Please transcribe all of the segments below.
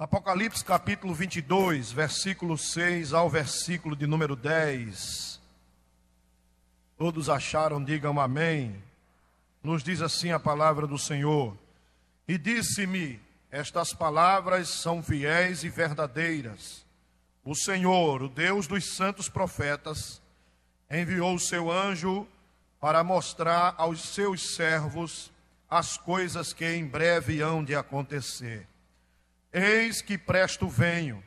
Apocalipse capítulo 22, versículo 6 ao versículo de número 10. Todos acharam, digam amém. Nos diz assim a palavra do Senhor. E disse-me: Estas palavras são fiéis e verdadeiras. O Senhor, o Deus dos santos profetas, enviou o seu anjo para mostrar aos seus servos as coisas que em breve hão de acontecer. Eis que presto venho.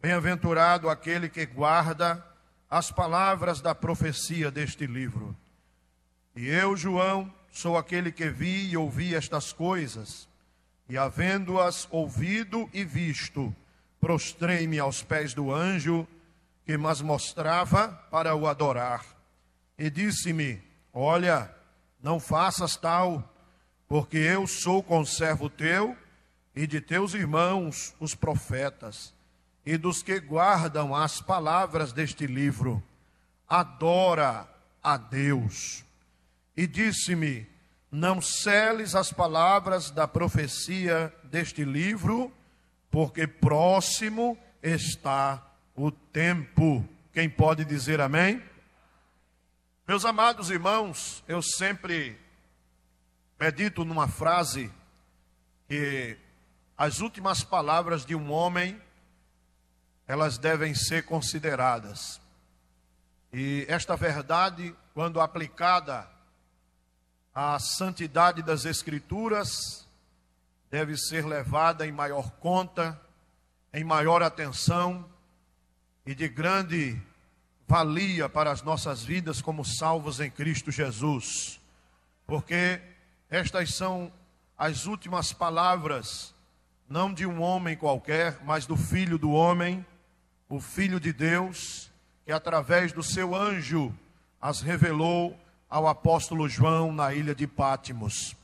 Bem-aventurado aquele que guarda as palavras da profecia deste livro. E eu, João, sou aquele que vi e ouvi estas coisas, e havendo-as ouvido e visto, prostrei-me aos pés do anjo que mas mostrava para o adorar. E disse-me: Olha, não faças tal, porque eu sou conservo teu e de teus irmãos, os profetas, e dos que guardam as palavras deste livro. Adora a Deus. E disse-me: Não celes as palavras da profecia deste livro, porque próximo está o tempo. Quem pode dizer amém? Meus amados irmãos, eu sempre medito numa frase que as últimas palavras de um homem, elas devem ser consideradas. E esta verdade, quando aplicada à santidade das Escrituras, deve ser levada em maior conta, em maior atenção e de grande valia para as nossas vidas como salvos em Cristo Jesus. Porque estas são as últimas palavras não de um homem qualquer, mas do Filho do homem, o Filho de Deus, que através do seu anjo as revelou ao apóstolo João na ilha de Pátimos.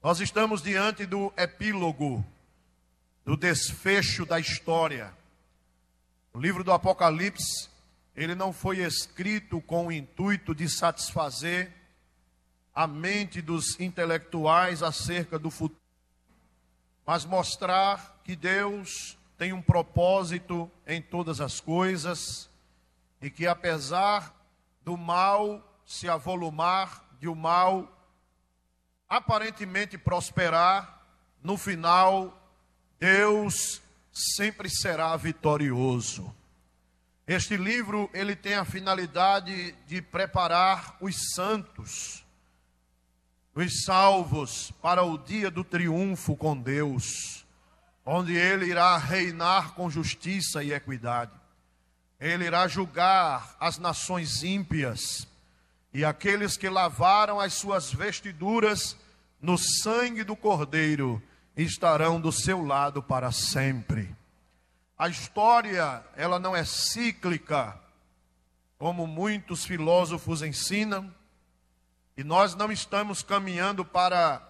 Nós estamos diante do epílogo, do desfecho da história. O livro do Apocalipse, ele não foi escrito com o intuito de satisfazer a mente dos intelectuais acerca do futuro mas mostrar que Deus tem um propósito em todas as coisas e que apesar do mal se avolumar, de o mal aparentemente prosperar, no final Deus sempre será vitorioso. Este livro ele tem a finalidade de preparar os santos os salvos para o dia do triunfo com Deus, onde ele irá reinar com justiça e equidade. Ele irá julgar as nações ímpias e aqueles que lavaram as suas vestiduras no sangue do Cordeiro estarão do seu lado para sempre. A história, ela não é cíclica, como muitos filósofos ensinam, e nós não estamos caminhando para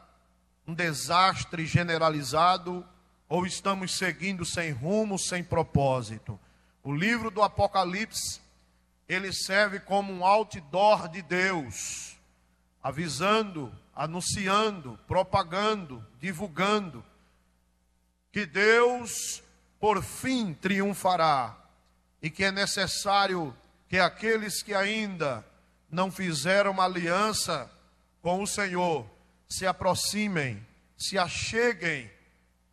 um desastre generalizado ou estamos seguindo sem rumo, sem propósito. O livro do Apocalipse, ele serve como um outdoor de Deus, avisando, anunciando, propagando, divulgando que Deus por fim triunfará e que é necessário que aqueles que ainda não fizeram uma aliança com o Senhor, se aproximem, se acheguem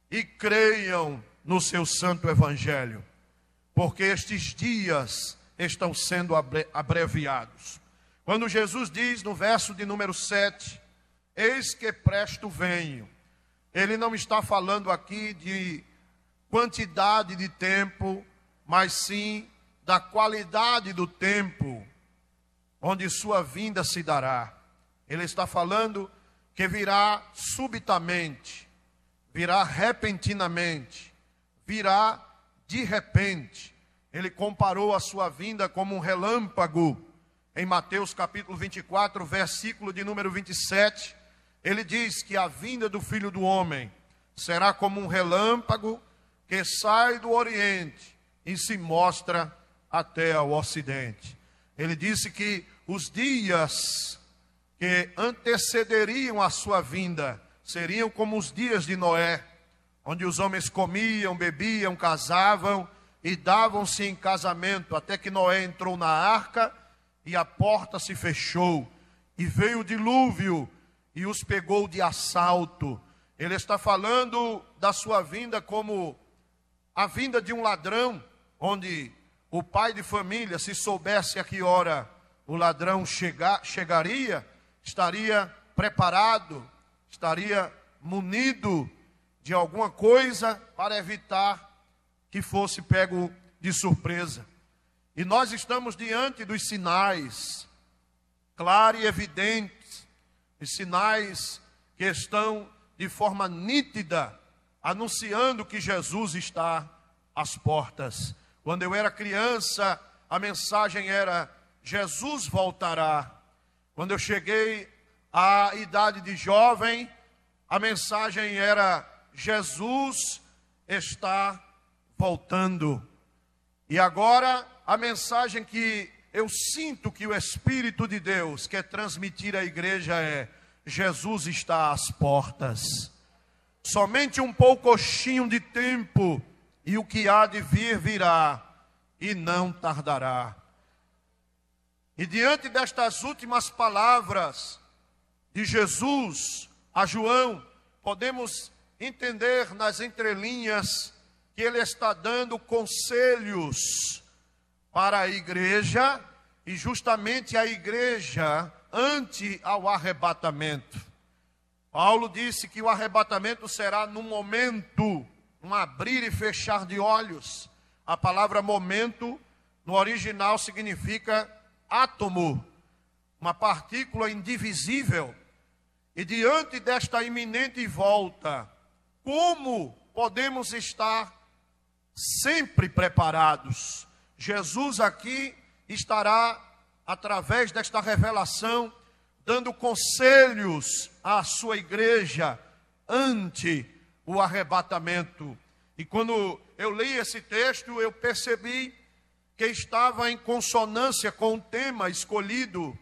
e creiam no seu santo evangelho, porque estes dias estão sendo abreviados. Quando Jesus diz no verso de número 7, eis que presto venho, ele não está falando aqui de quantidade de tempo, mas sim da qualidade do tempo onde sua vinda se dará. Ele está falando que virá subitamente, virá repentinamente, virá de repente. Ele comparou a sua vinda como um relâmpago. Em Mateus capítulo 24, versículo de número 27, ele diz que a vinda do Filho do Homem será como um relâmpago que sai do Oriente e se mostra até ao Ocidente. Ele disse que os dias que antecederiam a sua vinda seriam como os dias de Noé, onde os homens comiam, bebiam, casavam e davam-se em casamento, até que Noé entrou na arca e a porta se fechou, e veio o dilúvio e os pegou de assalto. Ele está falando da sua vinda como a vinda de um ladrão, onde o pai de família, se soubesse a que hora o ladrão chegar, chegaria, estaria preparado, estaria munido de alguma coisa para evitar que fosse pego de surpresa. E nós estamos diante dos sinais, claros e evidentes, os sinais que estão de forma nítida anunciando que Jesus está às portas. Quando eu era criança, a mensagem era: Jesus voltará. Quando eu cheguei à idade de jovem, a mensagem era: Jesus está voltando. E agora a mensagem que eu sinto que o Espírito de Deus quer transmitir à igreja é: Jesus está às portas. Somente um poucochinho de tempo e o que há de vir virá e não tardará. E diante destas últimas palavras de Jesus a João, podemos entender nas entrelinhas que ele está dando conselhos para a igreja e justamente a igreja ante ao arrebatamento. Paulo disse que o arrebatamento será no momento, um abrir e fechar de olhos. A palavra momento no original significa átomo, uma partícula indivisível. E diante desta iminente volta, como podemos estar sempre preparados? Jesus aqui estará, através desta revelação, dando conselhos à sua igreja ante o arrebatamento. E quando eu li esse texto, eu percebi que estava em consonância com o tema escolhido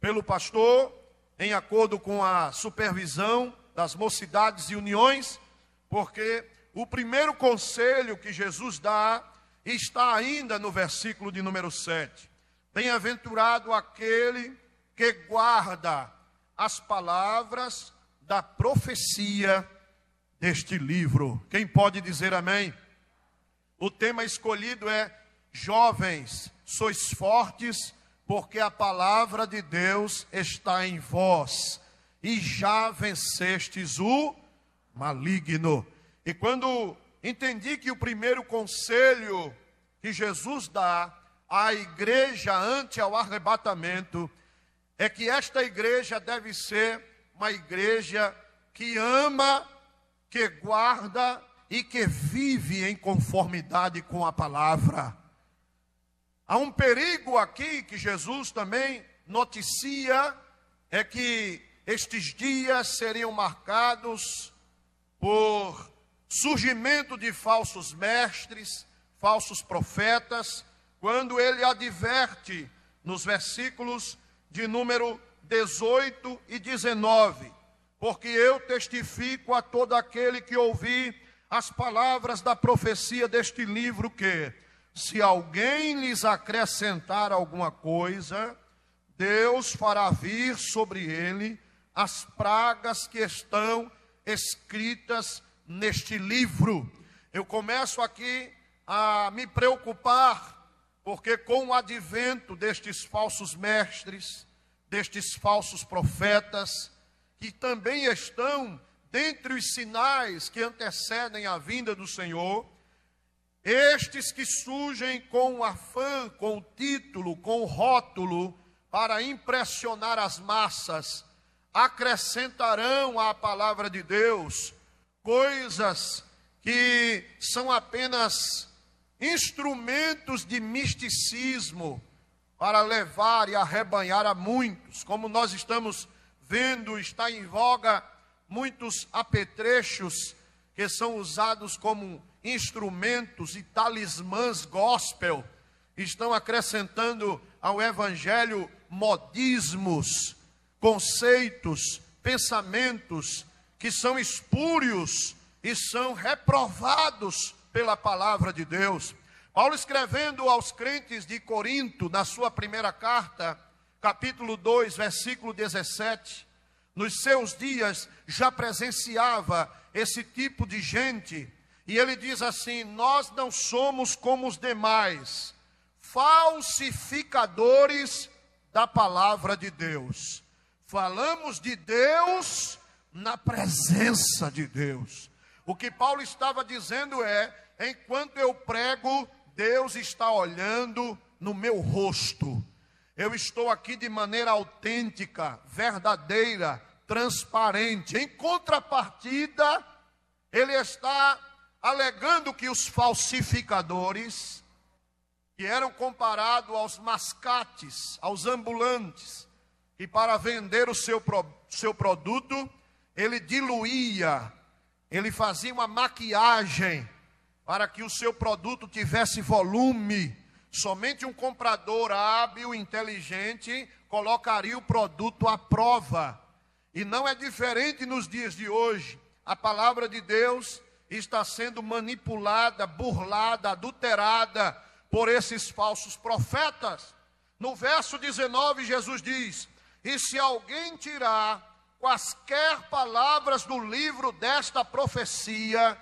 pelo pastor, em acordo com a supervisão das mocidades e uniões, porque o primeiro conselho que Jesus dá está ainda no versículo de número 7. Bem-aventurado aquele que guarda as palavras da profecia deste livro. Quem pode dizer amém? O tema escolhido é Jovens, sois fortes, porque a palavra de Deus está em vós, e já vencestes o maligno. E quando entendi que o primeiro conselho que Jesus dá à igreja ante ao arrebatamento é que esta igreja deve ser uma igreja que ama, que guarda e que vive em conformidade com a palavra. Há um perigo aqui que Jesus também noticia, é que estes dias seriam marcados por surgimento de falsos mestres, falsos profetas, quando ele adverte nos versículos de número 18 e 19. Porque eu testifico a todo aquele que ouvir as palavras da profecia deste livro que, se alguém lhes acrescentar alguma coisa, Deus fará vir sobre ele as pragas que estão escritas neste livro. Eu começo aqui a me preocupar porque com o advento destes falsos mestres, destes falsos profetas, que também estão dentre os sinais que antecedem a vinda do Senhor, estes que surgem com afã, com título, com rótulo, para impressionar as massas, acrescentarão à palavra de Deus coisas que são apenas instrumentos de misticismo para levar e arrebanhar a muitos, como nós estamos vendo, está em voga muitos apetrechos que são usados como instrumentos e talismãs gospel, estão acrescentando ao evangelho modismos, conceitos, pensamentos que são espúrios e são reprovados pela palavra de Deus. Paulo escrevendo aos crentes de Corinto, na sua primeira carta, capítulo 2, versículo 17, nos seus dias já presenciava esse tipo de gente, e ele diz assim: Nós não somos como os demais, falsificadores da palavra de Deus. Falamos de Deus na presença de Deus. O que Paulo estava dizendo é: enquanto eu prego, Deus está olhando no meu rosto. Eu estou aqui de maneira autêntica, verdadeira, transparente. Em contrapartida, ele está alegando que os falsificadores, que eram comparados aos mascates, aos ambulantes, e para vender o seu, seu produto, ele diluía, ele fazia uma maquiagem para que o seu produto tivesse volume. Somente um comprador hábil, inteligente, colocaria o produto à prova. E não é diferente nos dias de hoje. A palavra de Deus está sendo manipulada, burlada, adulterada por esses falsos profetas. No verso 19, Jesus diz: E se alguém tirar quaisquer palavras do livro desta profecia,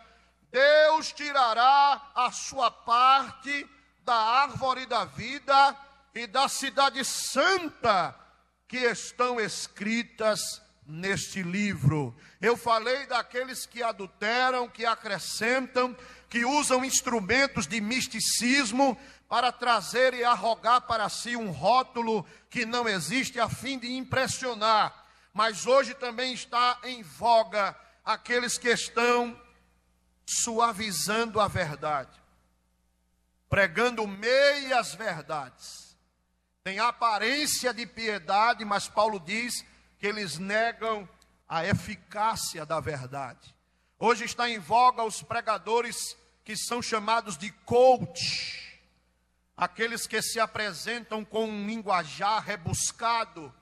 Deus tirará a sua parte da árvore da vida e da cidade santa que estão escritas neste livro. Eu falei daqueles que adulteram, que acrescentam, que usam instrumentos de misticismo para trazer e arrogar para si um rótulo que não existe a fim de impressionar. Mas hoje também está em voga aqueles que estão suavizando a verdade, pregando meias verdades. Tem aparência de piedade, mas Paulo diz que eles negam a eficácia da verdade. Hoje está em voga os pregadores que são chamados de coach, aqueles que se apresentam com um linguajar rebuscado,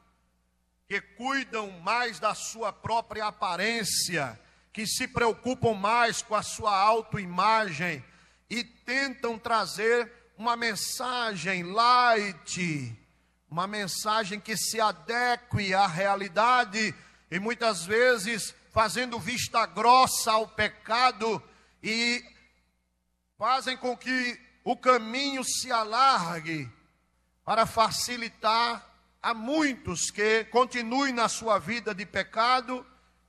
que cuidam mais da sua própria aparência que se preocupam mais com a sua autoimagem e tentam trazer uma mensagem light, uma mensagem que se adeque à realidade e muitas vezes fazendo vista grossa ao pecado e fazem com que o caminho se alargue para facilitar a muitos que continuem na sua vida de pecado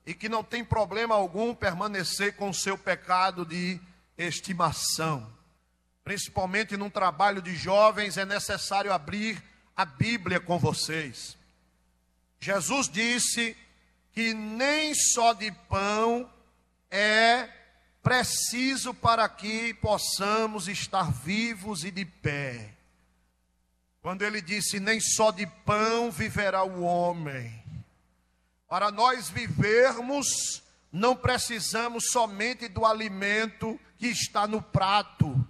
e que não tem problema algum permanecer com o seu pecado de estimação. Principalmente num trabalho de jovens, é necessário abrir a Bíblia com vocês. Jesus disse que nem só de pão é preciso para que possamos estar vivos e de pé. Quando ele disse: Nem só de pão viverá o homem, para nós vivermos, não precisamos somente do alimento que está no prato,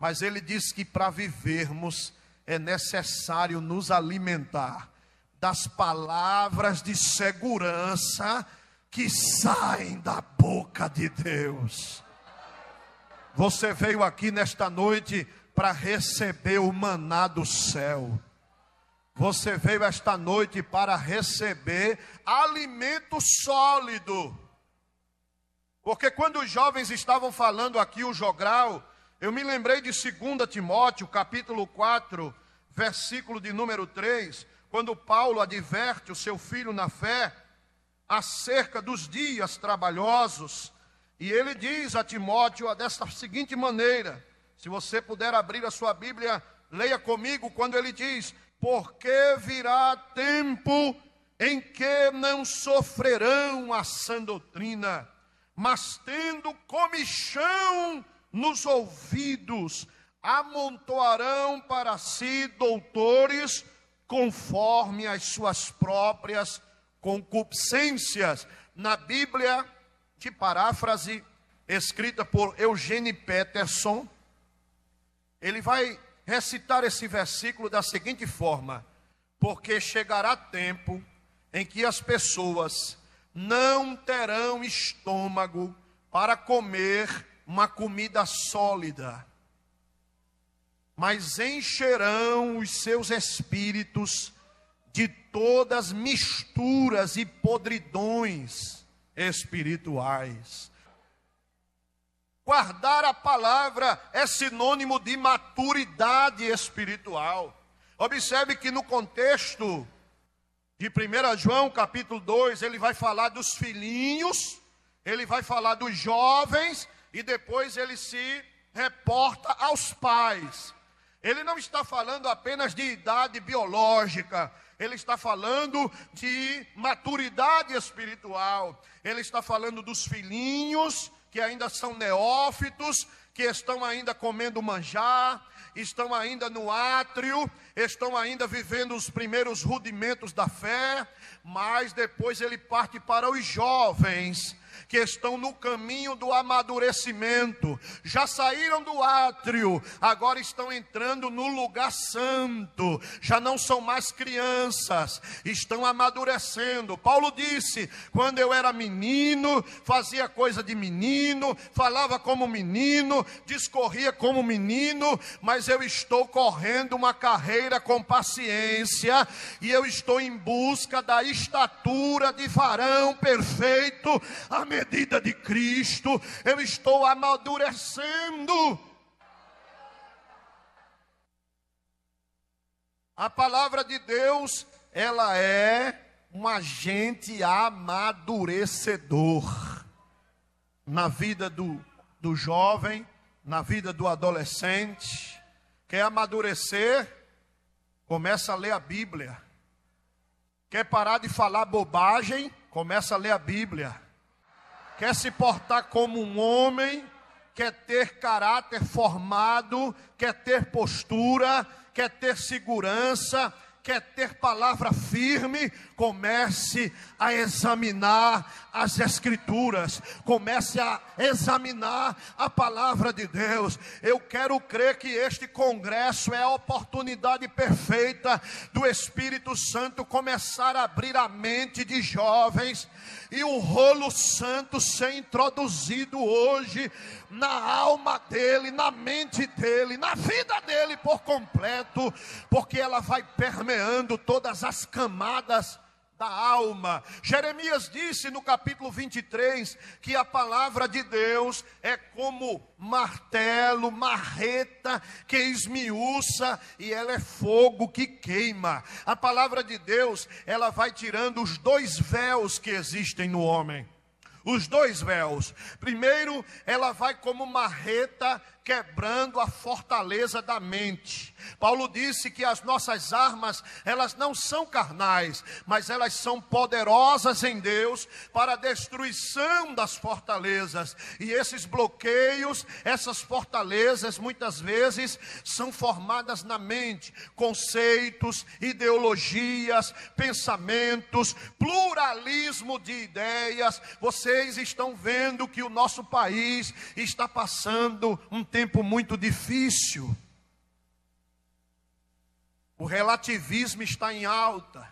mas ele diz que para vivermos é necessário nos alimentar das palavras de segurança que saem da boca de Deus. Você veio aqui nesta noite para receber o maná do céu. Você veio esta noite para receber alimento sólido. Porque quando os jovens estavam falando aqui o jogral, eu me lembrei de 2 Timóteo, capítulo 4, versículo de número 3, quando Paulo adverte o seu filho na fé acerca dos dias trabalhosos, e ele diz a Timóteo desta seguinte maneira: se você puder abrir a sua Bíblia, leia comigo quando ele diz: porque virá tempo em que não sofrerão a sã doutrina, mas tendo comichão nos ouvidos, amontoarão para si doutores conforme as suas próprias concupiscências. Na Bíblia, de paráfrase, escrita por Eugene Peterson, ele vai recitar esse versículo da seguinte forma: Porque chegará tempo em que as pessoas não terão estômago para comer uma comida sólida, mas encherão os seus espíritos de todas misturas e podridões espirituais. Guardar a palavra é sinônimo de maturidade espiritual. Observe que no contexto de 1 João capítulo 2, ele vai falar dos filhinhos, ele vai falar dos jovens e depois ele se reporta aos pais. Ele não está falando apenas de idade biológica, ele está falando de maturidade espiritual, ele está falando dos filhinhos que ainda são neófitos, que estão ainda comendo manjar, estão ainda no átrio, estão ainda vivendo os primeiros rudimentos da fé, mas depois ele parte para os jovens que estão no caminho do amadurecimento, já saíram do átrio, agora estão entrando no lugar santo, já não são mais crianças, estão amadurecendo. Paulo disse: quando eu era menino, fazia coisa de menino, falava como menino, discorria como menino, mas eu estou correndo uma carreira com paciência e eu estou em busca da estatura de varão perfeito. Amém medida de Cristo, eu estou amadurecendo. A palavra de Deus, ela é um agente amadurecedor na vida do, do jovem, na vida do adolescente. Quer amadurecer? Começa a ler a Bíblia. Quer parar de falar bobagem? Começa a ler a Bíblia quer se portar como um homem, quer ter caráter formado, quer ter postura, quer ter segurança, quer ter palavra firme, comece a examinar as Escrituras, comece a examinar a palavra de Deus. Eu quero crer que este congresso é a oportunidade perfeita do Espírito Santo começar a abrir a mente de jovens e o rolo santo ser introduzido hoje na alma dele, na mente dele, na vida dele por completo, porque ela vai permeando todas as camadas da alma. Jeremias disse no capítulo 23 que a palavra de Deus é como martelo, marreta que esmiuça e ela é fogo que queima. A palavra de Deus, ela vai tirando os dois véus que existem no homem os dois véus. Primeiro, ela vai como marreta quebrando a fortaleza da mente. Paulo disse que as nossas armas, elas não são carnais, mas elas são poderosas em Deus para a destruição das fortalezas. E esses bloqueios, essas fortalezas, muitas vezes são formadas na mente, conceitos, ideologias, pensamentos, pluralismo de ideias. Vocês estão vendo que o nosso país está passando um tempo muito difícil. O relativismo está em alta.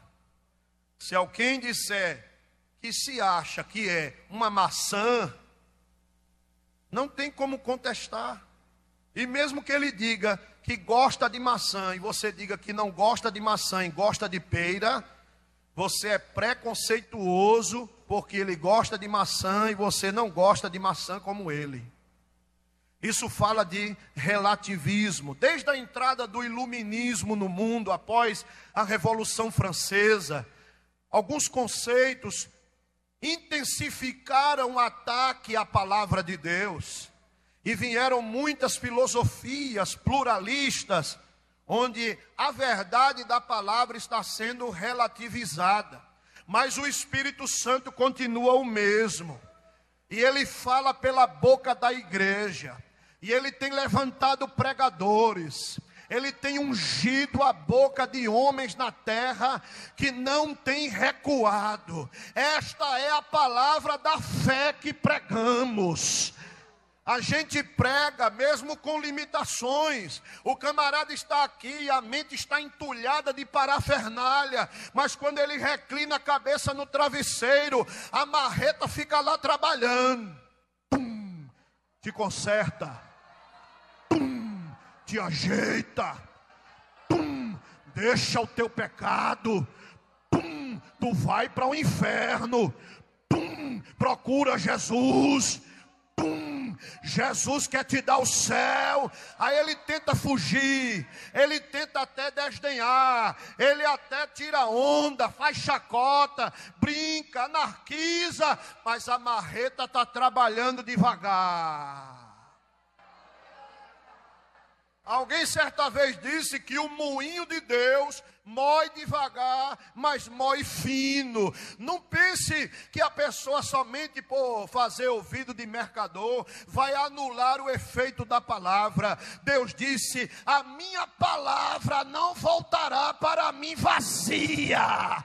Se alguém disser que se acha que é uma maçã, não tem como contestar. E mesmo que ele diga que gosta de maçã e você diga que não gosta de maçã e gosta de peira, você é preconceituoso porque ele gosta de maçã e você não gosta de maçã como ele. Isso fala de relativismo. Desde a entrada do iluminismo no mundo, após a Revolução Francesa, alguns conceitos intensificaram o ataque à palavra de Deus. E vieram muitas filosofias pluralistas, onde a verdade da palavra está sendo relativizada. Mas o Espírito Santo continua o mesmo. E ele fala pela boca da igreja e ele tem levantado pregadores, ele tem ungido a boca de homens na terra que não tem recuado. Esta é a palavra da fé que pregamos. A gente prega mesmo com limitações. O camarada está aqui, a mente está entulhada de parafernália, mas quando ele reclina a cabeça no travesseiro, a marreta fica lá trabalhando. Pum, te conserta, te ajeita, pum, deixa o teu pecado, pum, tu vai para o inferno, pum, procura Jesus, Jesus quer te dar o céu, aí ele tenta fugir, ele tenta até desdenhar, ele até tira onda, faz chacota, brinca, anarquiza, mas a marreta está trabalhando devagar. Alguém certa vez disse que o moinho de Deus mói devagar, mas mói fino. Não pense que a pessoa somente por fazer ouvido de mercador vai anular o efeito da palavra. Deus disse: "A minha palavra não voltará para mim vazia.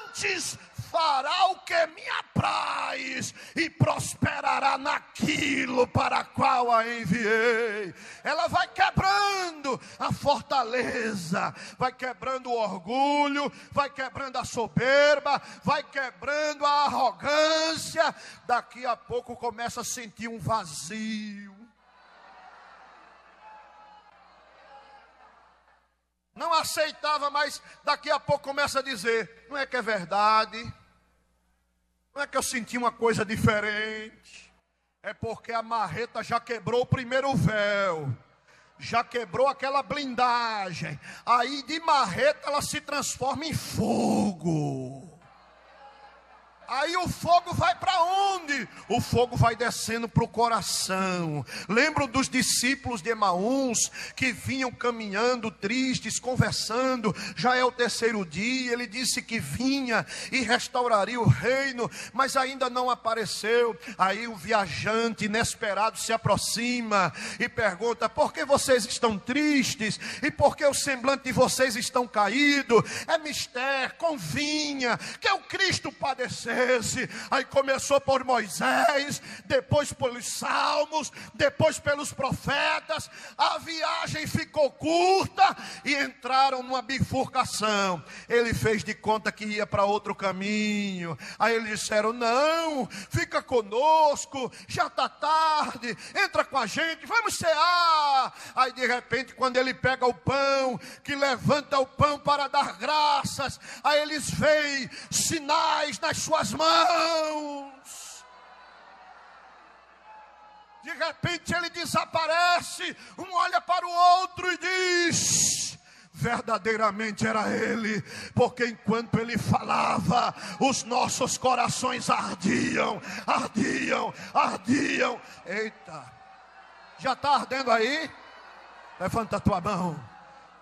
Antes fará o que me apraz e prosperará naquilo para qual a enviei. Ela vai quebrando a fortaleza, vai quebrando o orgulho, vai quebrando a soberba, vai quebrando a arrogância. Daqui a pouco começa a sentir um vazio. não aceitava, mas daqui a pouco começa a dizer: não é que é verdade, não é que eu senti uma coisa diferente. É porque a marreta já quebrou o primeiro véu. Já quebrou aquela blindagem. Aí de marreta ela se transforma em fogo. Aí o fogo vai para onde? O fogo vai descendo para o coração. Lembro dos discípulos de Emaús que vinham caminhando tristes, conversando. Já é o terceiro dia. Ele disse que vinha e restauraria o reino, mas ainda não apareceu. Aí o viajante inesperado se aproxima e pergunta: Por que vocês estão tristes? E por que o semblante de vocês estão caído? É mistério, convinha que o Cristo padeceu Aí começou por Moisés, depois pelos salmos, depois pelos profetas. A viagem ficou curta e entraram numa bifurcação. Ele fez de conta que ia para outro caminho. Aí eles disseram: Não, fica conosco, já está tarde, entra com a gente, vamos cear. Aí de repente, quando ele pega o pão, que levanta o pão para dar graças, aí eles veem sinais nas suas mãos. De repente ele desaparece, um olha para o outro e diz: verdadeiramente era ele, porque enquanto ele falava, os nossos corações ardiam, ardiam, ardiam. Eita, já está ardendo aí? Levanta a tua mão,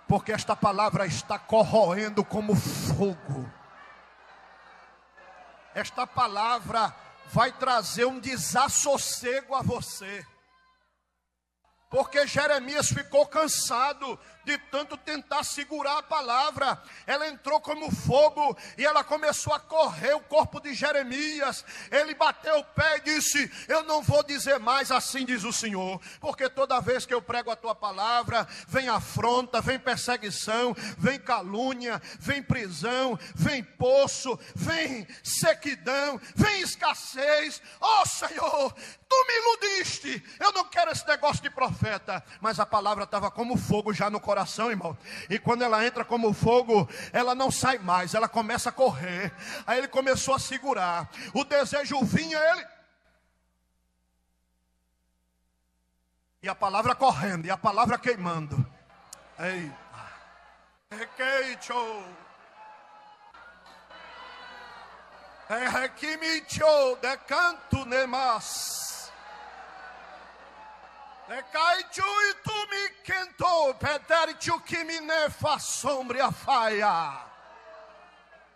porque esta palavra está corroendo como fogo esta palavra vai trazer um desassossego a você. Porque Jeremias ficou cansado de tanto tentar segurar a palavra. Ela entrou como fogo e ela começou a correr o corpo de Jeremias. Ele bateu o pé e disse: Eu não vou dizer mais assim, diz o Senhor, porque toda vez que eu prego a tua palavra, vem afronta, vem perseguição, vem calúnia, vem prisão, vem poço, vem sequidão, vem escassez. Oh Senhor, tu me iludiste. Eu não quero esse negócio de profeta, mas a palavra estava como fogo já no coração coração, irmão. E quando ela entra como fogo, ela não sai mais, ela começa a correr. Aí ele começou a segurar. O desejo vinha, ele. E a palavra correndo, e a palavra queimando. Eita. É requimicho de canto nemas. Recaitiu e tu me quentou, pederte o que me nefa sombra a faia.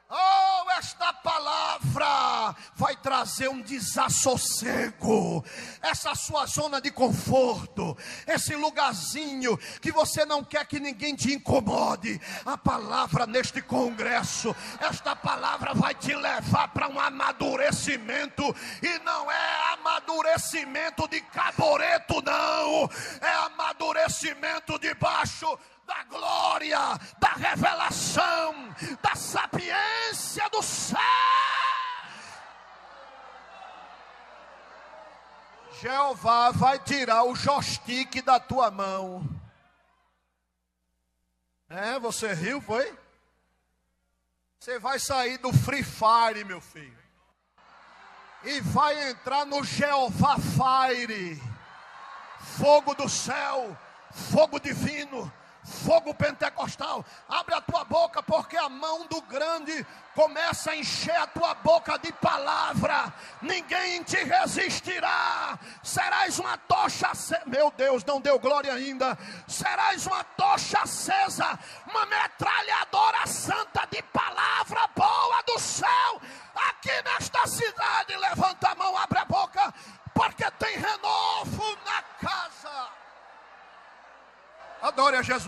Oh, esta palavra vai trazer um desassossego. Essa sua zona de conforto, esse lugarzinho que você não quer que ninguém te incomode. A palavra neste congresso, esta palavra vai te levar para um amadurecimento e não é amadurecimento de caboreto não, é amadurecimento debaixo da glória, da revelação, da sapiência do céu. Jeová vai tirar o joystick da tua mão. É, você riu, foi? Você vai sair do Free Fire, meu filho. E vai entrar no Jeová Fire. Fogo do céu, fogo divino fogo pentecostal. Abre a tua boca, porque a mão do grande começa a encher a tua boca de palavra. Ninguém te resistirá. Serás uma tocha acesa. Meu Deus, não deu glória ainda. Serás uma tocha acesa,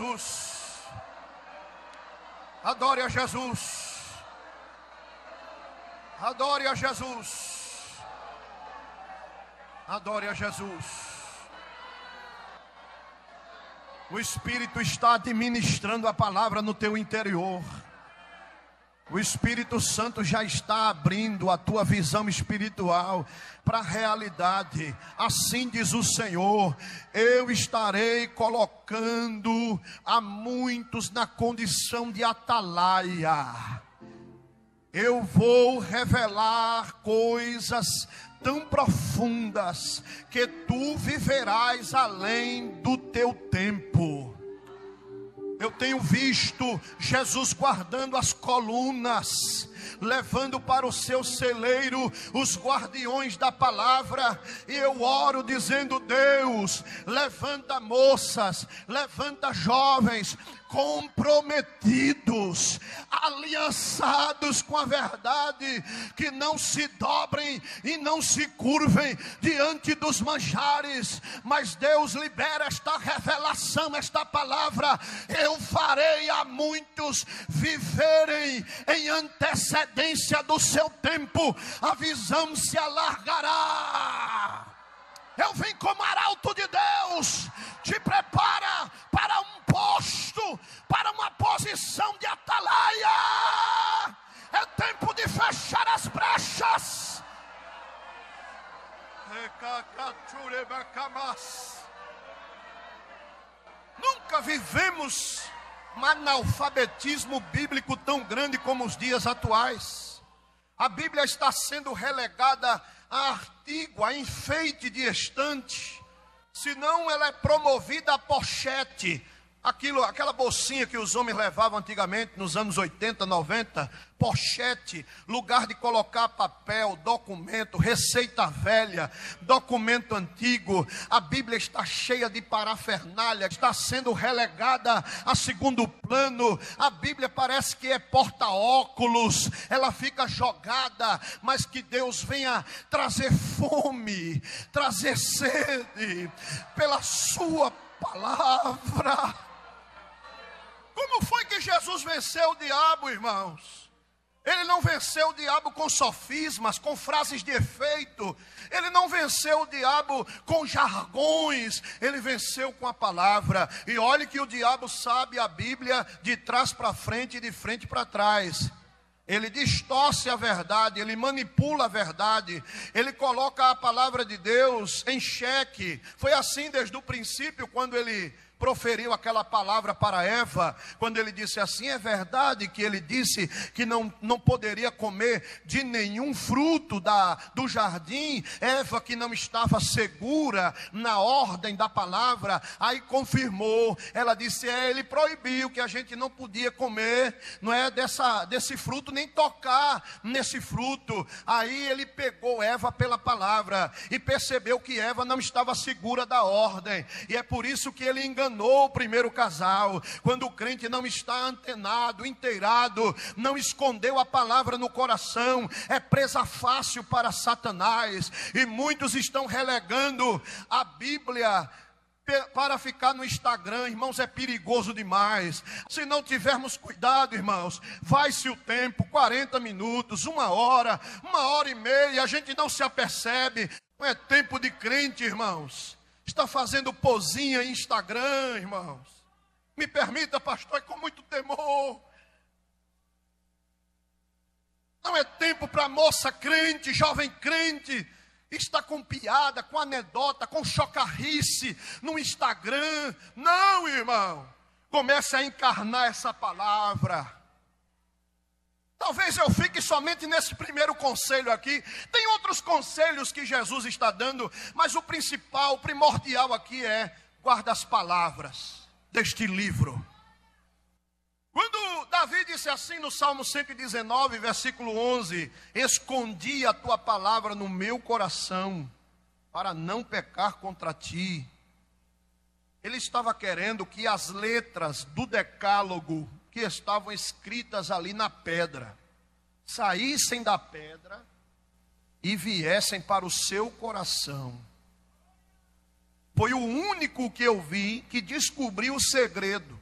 Jesus. Adore a Jesus. Adore a Jesus. Adore a Jesus. O Espírito está administrando a palavra no teu interior. O Espírito Santo já está abrindo a tua visão espiritual para a realidade. Assim diz o Senhor: eu estarei colocando a muitos na condição de atalaia. Eu vou revelar coisas tão profundas que tu viverás além do teu tempo. Eu tenho visto Jesus guardando as colunas, levando para o seu celeiro os guardiões da palavra, e eu oro dizendo: Deus, levanta moças, levanta jovens, comprometidos, aliançados com a verdade, que não se dobrem e não se curvem diante dos manjares, mas Deus libera esta revelação, esta palavra. Eu farei a muitos viverem em antecedência do seu tempo, a visão se alargará. Eu vim como arauto de Deus, te prepara para um posto, para uma posição de atalaia. É tempo de fechar as brechas. Nunca vivemos um analfabetismo bíblico tão grande como os dias atuais. A Bíblia está sendo relegada a artigo, a enfeite de estante, senão ela é promovida a pochete, aquilo, aquela bolsinha que os homens levavam antigamente nos anos 80, 90, pochete, lugar de colocar papel, documento, receita velha, documento antigo. A Bíblia está cheia de parafernália, está sendo relegada a segundo plano. A Bíblia parece que é porta-óculos, ela fica jogada, mas que Deus venha trazer fome, trazer sede pela Sua palavra. Como foi que Jesus venceu o diabo, irmãos? Ele não venceu o diabo com sofismas, com frases de efeito. Ele não venceu o diabo com jargões. Ele venceu com a palavra. E olhe que o diabo sabe a Bíblia de trás para frente e de frente para trás. Ele distorce a verdade, ele manipula a verdade, ele coloca a palavra de Deus em xeque. Foi assim desde o princípio, quando ele proferiu aquela palavra para Eva, quando ele disse assim: é verdade que ele disse que não, não poderia comer de nenhum fruto da, do jardim, Eva que não estava segura na ordem da palavra, aí confirmou, ela disse: é, ele proibiu que a gente não podia comer, não é dessa, desse fruto, nem tocar nesse fruto. Aí ele pegou Eva pela palavra e percebeu que Eva não estava segura da ordem, e é por isso que ele enganou enganou o primeiro casal, quando o crente não está antenado, inteirado, não escondeu a palavra no coração, é presa fácil para Satanás, e muitos estão relegando a Bíblia para ficar no Instagram, irmãos, é perigoso demais. Se não tivermos cuidado, irmãos, vai-se o tempo 40 minutos, uma hora, uma hora e meia, a gente não se apercebe. Não é tempo de crente, irmãos está fazendo pozinha em Instagram, irmãos. Me permita, pastor, é com muito temor. Não é tempo para moça crente, jovem crente, está com piada, com anedota, com chocarrice no Instagram. Não, irmão. Comece a encarnar essa palavra. Talvez eu fique somente nesse primeiro conselho aqui. Tem outros conselhos que Jesus está dando, mas o principal, o primordial aqui é: guarda as palavras deste livro. Quando Davi disse assim no Salmo 119, versículo 11: Escondi a tua palavra no meu coração, para não pecar contra ti. Ele estava querendo que as letras do decálogo que estavam escritas ali na pedra saíssem da pedra e viessem para o seu coração. Foi o único que eu vi que descobriu o segredo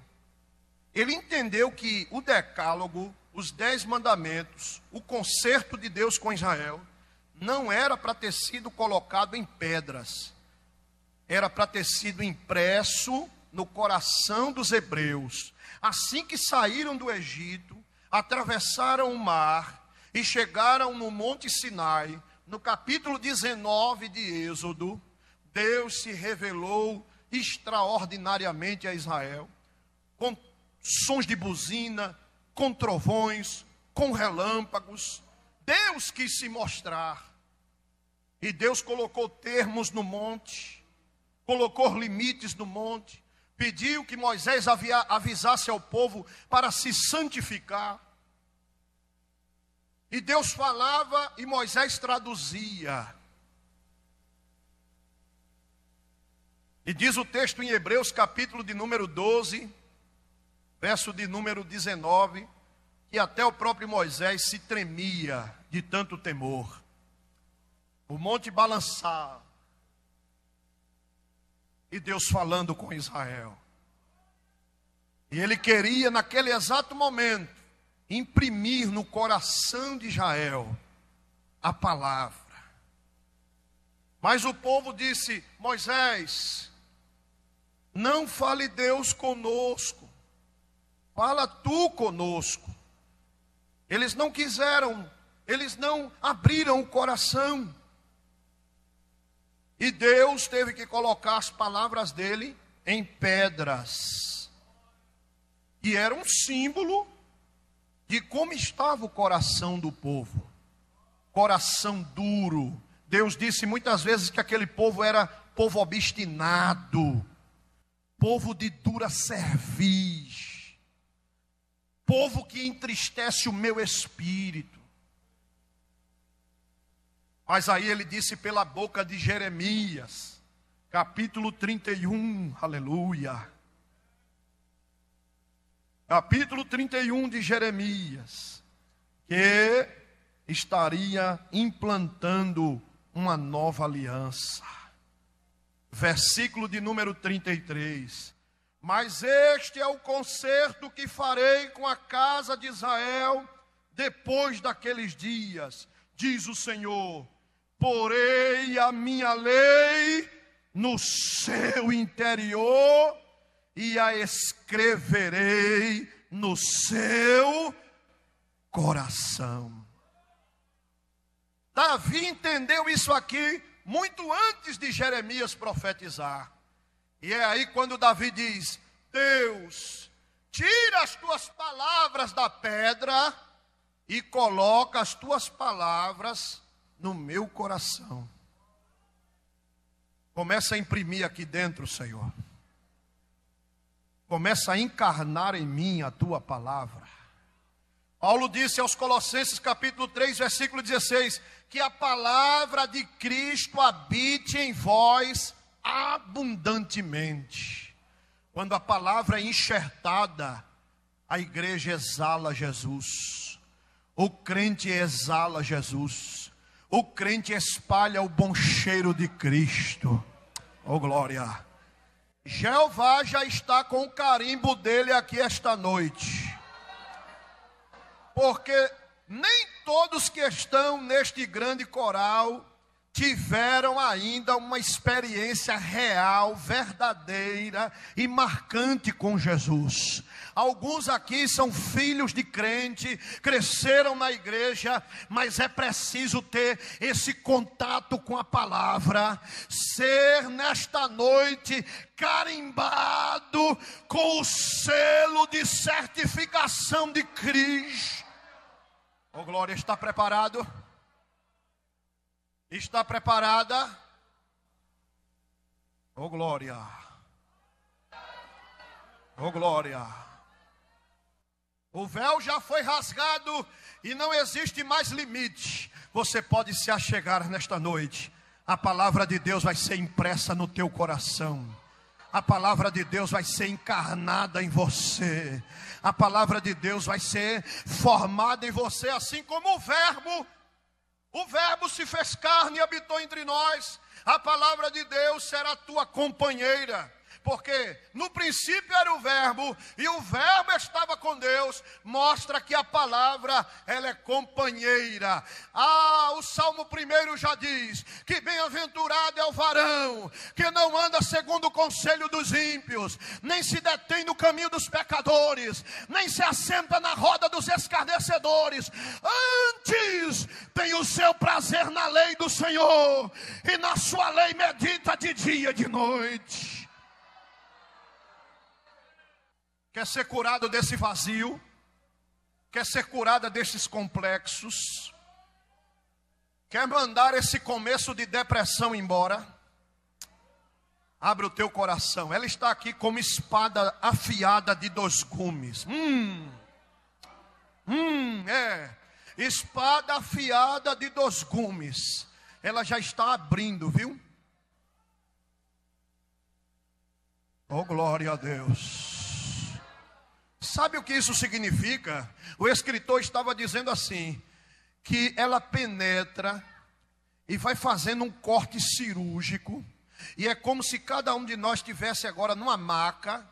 ele entendeu que o decálogo, os dez mandamentos, o concerto de Deus com Israel, não era para ter sido colocado em pedras, era para ter sido impresso no coração dos hebreus. Assim que saíram do Egito, atravessaram o mar e chegaram no Monte Sinai, no capítulo 19 de Êxodo, Deus se revelou extraordinariamente a Israel, com sons de buzina, com trovões, com relâmpagos. Deus quis se mostrar. E Deus colocou termos no monte, colocou limites no monte, pediu que Moisés avisasse ao povo para se santificar. E Deus falava e Moisés traduzia. E diz o texto em Hebreus, capítulo de número 12, verso de número 19, que até o próprio Moisés se tremia de tanto temor. O monte balançava. E Deus falando com Israel. E ele queria, naquele exato momento, imprimir no coração de Israel a palavra. Mas o povo disse: Moisés, não fale Deus conosco, Fala tu conosco. Eles não quiseram, eles não abriram o coração. E Deus teve que colocar as palavras dele em pedras. E era um símbolo de como estava o coração do povo. Coração duro. Deus disse muitas vezes que aquele povo era povo obstinado, povo de dura cerviz povo que entristece o meu espírito. Mas aí ele disse pela boca de Jeremias, capítulo 31, aleluia. Capítulo 31 de Jeremias, que estaria implantando uma nova aliança. Versículo de número 33. Mas este é o concerto que farei com a casa de Israel depois daqueles dias, diz o Senhor. Porei a minha lei no seu interior e a escreverei no seu coração. Davi entendeu isso aqui muito antes de Jeremias profetizar. E é aí quando Davi diz: Deus, tira as tuas palavras da pedra e coloca as tuas palavras no meu coração. Começa a imprimir aqui dentro, Senhor. Começa a encarnar em mim a tua palavra. Paulo disse aos Colossenses, capítulo 3, versículo 16: que a palavra de Cristo habite em vós abundantemente. Quando a palavra é enxertada, a igreja exala Jesus. O crente exala Jesus. O crente espalha o bom cheiro de Cristo. Oh glória. Jeová já está com o carimbo dele aqui esta noite. Porque nem todos que estão neste grande coral tiveram ainda uma experiência real, verdadeira e marcante com Jesus. Alguns aqui são filhos de crente, cresceram na igreja, mas é preciso ter esse contato com a palavra, ser nesta noite carimbado com o selo de certificação de Cristo. Oh, Glória, está preparado? Está preparada? Oh glória! Oh glória! O véu já foi rasgado e não existe mais limite. Você pode se achegar nesta noite. A palavra de Deus vai ser impressa no teu coração. A palavra de Deus vai ser encarnada em você. A palavra de Deus vai ser formada em você, assim como o Verbo o Verbo se fez carne e habitou entre nós. A palavra de Deus será tua companheira porque no princípio era o verbo e o verbo estava com Deus, mostra que a palavra ela é companheira. Ah, o Salmo primeiro já diz que bem-aventurado é o varão que não anda segundo o conselho dos ímpios, nem se detém no caminho dos pecadores, nem se assenta na roda dos escarnecedores. Antes tem o seu prazer na lei do Senhor e na sua lei medita de dia e de noite. Quer ser curado desse vazio, quer ser curada desses complexos, quer mandar esse começo de depressão embora, abre o teu coração. Ela está aqui como espada afiada de dois gumes. Hum, hum, é. Espada afiada de dois gumes. Ela já está abrindo, viu? Oh, glória a Deus. Sabe o que isso significa? O escritor estava dizendo assim: que ela penetra e vai fazendo um corte cirúrgico, e é como se cada um de nós estivesse agora numa maca,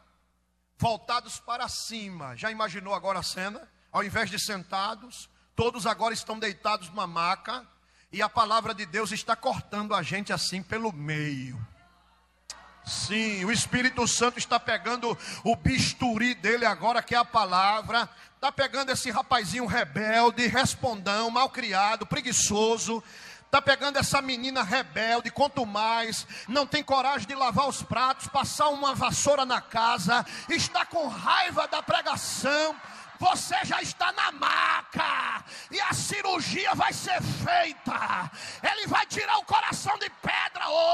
voltados para cima. Já imaginou agora a cena? Ao invés de sentados, todos agora estão deitados numa maca, e a palavra de Deus está cortando a gente assim pelo meio. Sim, o Espírito Santo está pegando o bisturi dele agora, que é a palavra. Está pegando esse rapazinho rebelde, respondão, mal criado, preguiçoso. Está pegando essa menina rebelde, quanto mais, não tem coragem de lavar os pratos, passar uma vassoura na casa, está com raiva da pregação. Você já está na maca e a cirurgia vai ser feita. Ele vai tirar o coração de pedra hoje.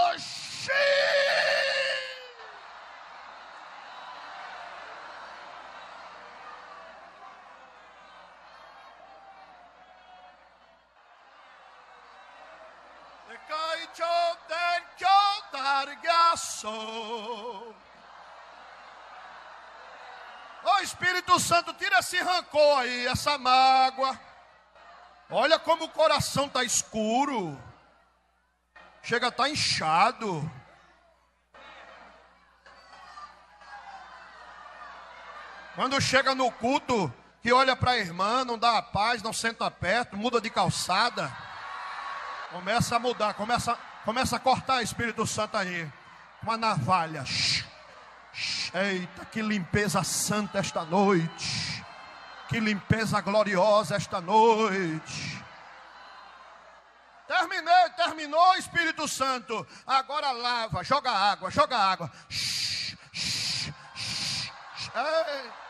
Santo, tira esse rancor aí, essa mágoa. Olha como o coração está escuro. Chega a estar tá inchado. Quando chega no culto, que olha para a irmã, não dá a paz, não senta perto, muda de calçada. Começa a mudar, começa, começa a cortar Espírito Santo aí. Uma navalha. Eita, que limpeza santa esta noite. Que limpeza gloriosa esta noite. Terminei, terminou, Espírito Santo. Agora lava, joga água, joga água. Shh, shh, shh, shh. Ei.